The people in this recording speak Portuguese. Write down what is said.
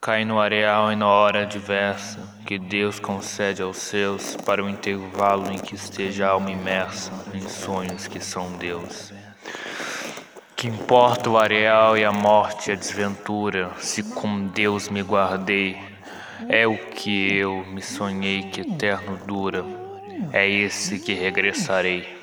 Cai no areal e na hora adversa que Deus concede aos seus, para o intervalo em que esteja a alma imersa em sonhos que são Deus. Que importa o areal e a morte e a desventura, se com Deus me guardei, é o que eu me sonhei que eterno dura, é esse que regressarei.